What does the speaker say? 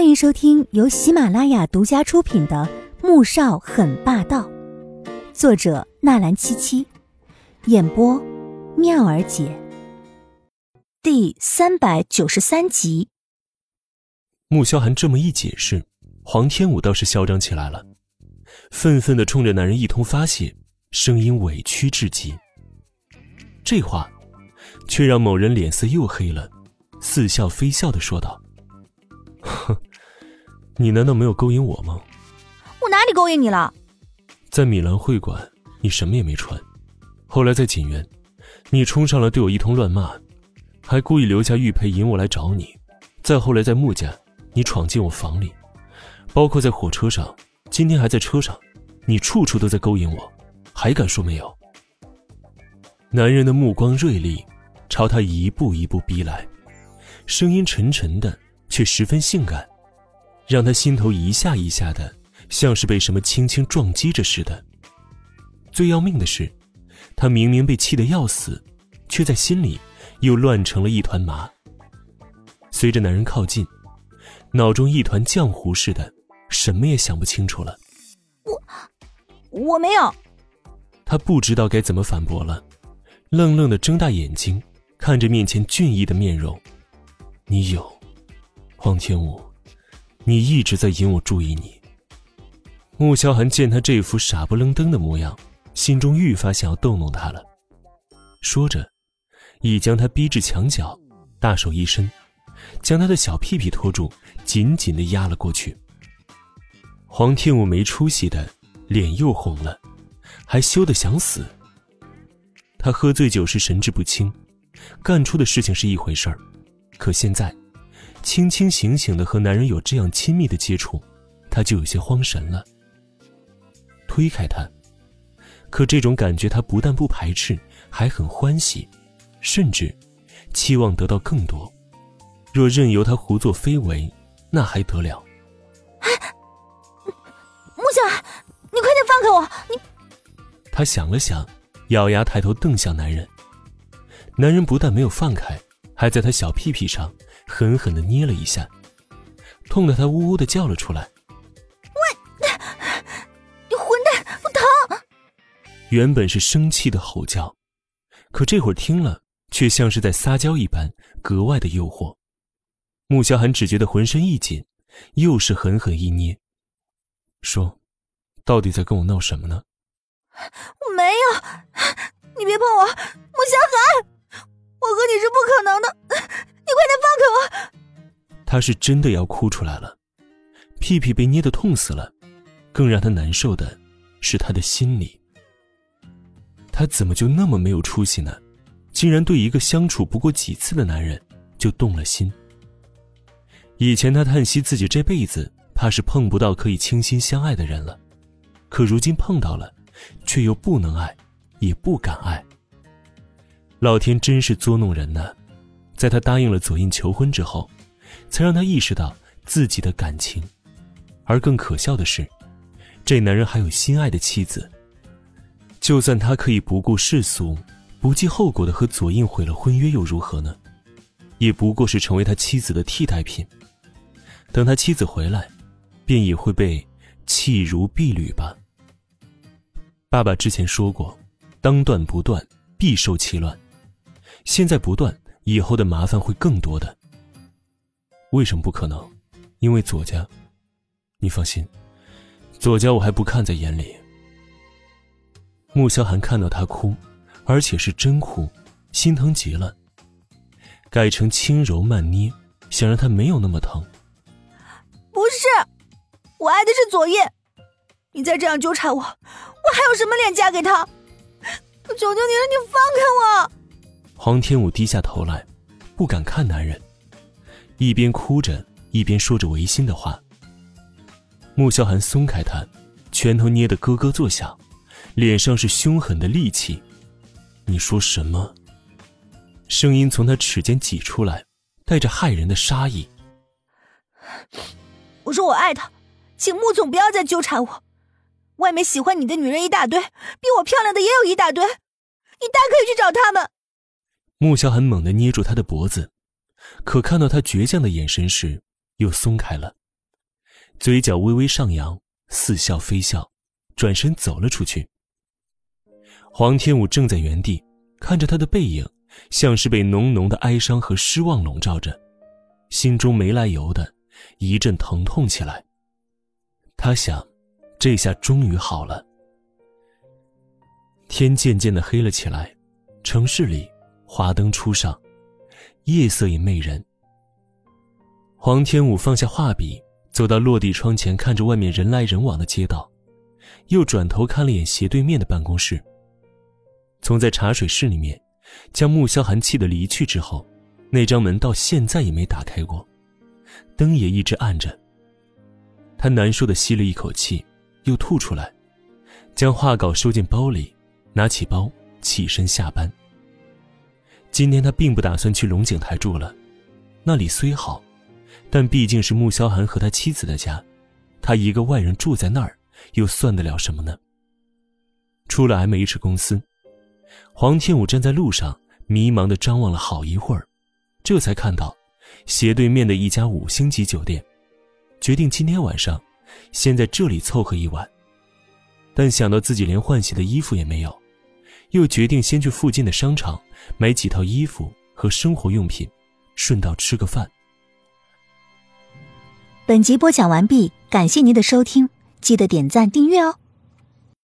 欢迎收听由喜马拉雅独家出品的《穆少很霸道》，作者纳兰七七，演播妙儿姐，第三百九十三集。穆萧寒这么一解释，黄天武倒是嚣张起来了，愤愤的冲着男人一通发泄，声音委屈至极。这话，却让某人脸色又黑了，似笑非笑的说道。哼，你难道没有勾引我吗？我哪里勾引你了？在米兰会馆，你什么也没穿；后来在锦园，你冲上来对我一通乱骂，还故意留下玉佩引我来找你；再后来在穆家，你闯进我房里，包括在火车上，今天还在车上，你处处都在勾引我，还敢说没有？男人的目光锐利，朝他一步一步逼来，声音沉沉的。却十分性感，让他心头一下一下的，像是被什么轻轻撞击着似的。最要命的是，他明明被气得要死，却在心里又乱成了一团麻。随着男人靠近，脑中一团浆糊似的，什么也想不清楚了。我我没有。他不知道该怎么反驳了，愣愣的睁大眼睛看着面前俊逸的面容。你有。黄天武，你一直在引我注意你。穆萧寒见他这副傻不愣登的模样，心中愈发想要逗弄他了。说着，已将他逼至墙角，大手一伸，将他的小屁屁拖住，紧紧的压了过去。黄天武没出息的脸又红了，还羞得想死。他喝醉酒时神志不清，干出的事情是一回事儿，可现在。清清醒醒的和男人有这样亲密的接触，她就有些慌神了。推开他，可这种感觉他不但不排斥，还很欢喜，甚至期望得到更多。若任由他胡作非为，那还得了？穆小寒，你快点放开我！你……他想了想，咬牙抬头瞪向男人。男人不但没有放开，还在他小屁屁上。狠狠的捏了一下，痛得他呜呜的叫了出来。喂，你混蛋，不疼！原本是生气的吼叫，可这会儿听了，却像是在撒娇一般，格外的诱惑。穆萧寒只觉得浑身一紧，又是狠狠一捏，说：“到底在跟我闹什么呢？”我没有，你别碰我，穆萧寒，我和你是不可能的。你快点放开我！他是真的要哭出来了，屁屁被捏得痛死了，更让他难受的是他的心里。他怎么就那么没有出息呢？竟然对一个相处不过几次的男人就动了心。以前他叹息自己这辈子怕是碰不到可以倾心相爱的人了，可如今碰到了，却又不能爱，也不敢爱。老天真是捉弄人呢！在他答应了左印求婚之后，才让他意识到自己的感情，而更可笑的是，这男人还有心爱的妻子。就算他可以不顾世俗、不计后果的和左印毁了婚约，又如何呢？也不过是成为他妻子的替代品。等他妻子回来，便也会被弃如敝履吧。爸爸之前说过，当断不断，必受其乱。现在不断。以后的麻烦会更多的。为什么不可能？因为左家，你放心，左家我还不看在眼里。穆萧寒看到他哭，而且是真哭，心疼极了。改成轻柔慢捏，想让他没有那么疼。不是，我爱的是左叶。你再这样纠缠我，我还有什么脸嫁给他？求求你了，你放开我！黄天武低下头来，不敢看男人，一边哭着，一边说着违心的话。穆萧寒松开他，拳头捏得咯咯作响，脸上是凶狠的戾气。你说什么？声音从他齿间挤出来，带着骇人的杀意。我说我爱他，请穆总不要再纠缠我。外面喜欢你的女人一大堆，比我漂亮的也有一大堆，你大可以去找他们。穆萧寒猛地捏住他的脖子，可看到他倔强的眼神时，又松开了。嘴角微微上扬，似笑非笑，转身走了出去。黄天武正在原地看着他的背影，像是被浓浓的哀伤和失望笼罩着，心中没来由的一阵疼痛起来。他想，这下终于好了。天渐渐的黑了起来，城市里华灯初上，夜色也媚人。黄天武放下画笔，走到落地窗前，看着外面人来人往的街道，又转头看了眼斜对面的办公室。从在茶水室里面将穆萧寒气得离去之后，那张门到现在也没打开过，灯也一直暗着。他难受的吸了一口气，又吐出来，将画稿收进包里，拿起包起身下班。今天他并不打算去龙井台住了，那里虽好。但毕竟是穆萧寒和他妻子的家，他一个外人住在那儿，又算得了什么呢？出了 M H 公司，黄天武站在路上，迷茫的张望了好一会儿，这才看到斜对面的一家五星级酒店，决定今天晚上先在这里凑合一晚。但想到自己连换洗的衣服也没有，又决定先去附近的商场买几套衣服和生活用品，顺道吃个饭。本集播讲完毕，感谢您的收听，记得点赞订阅哦。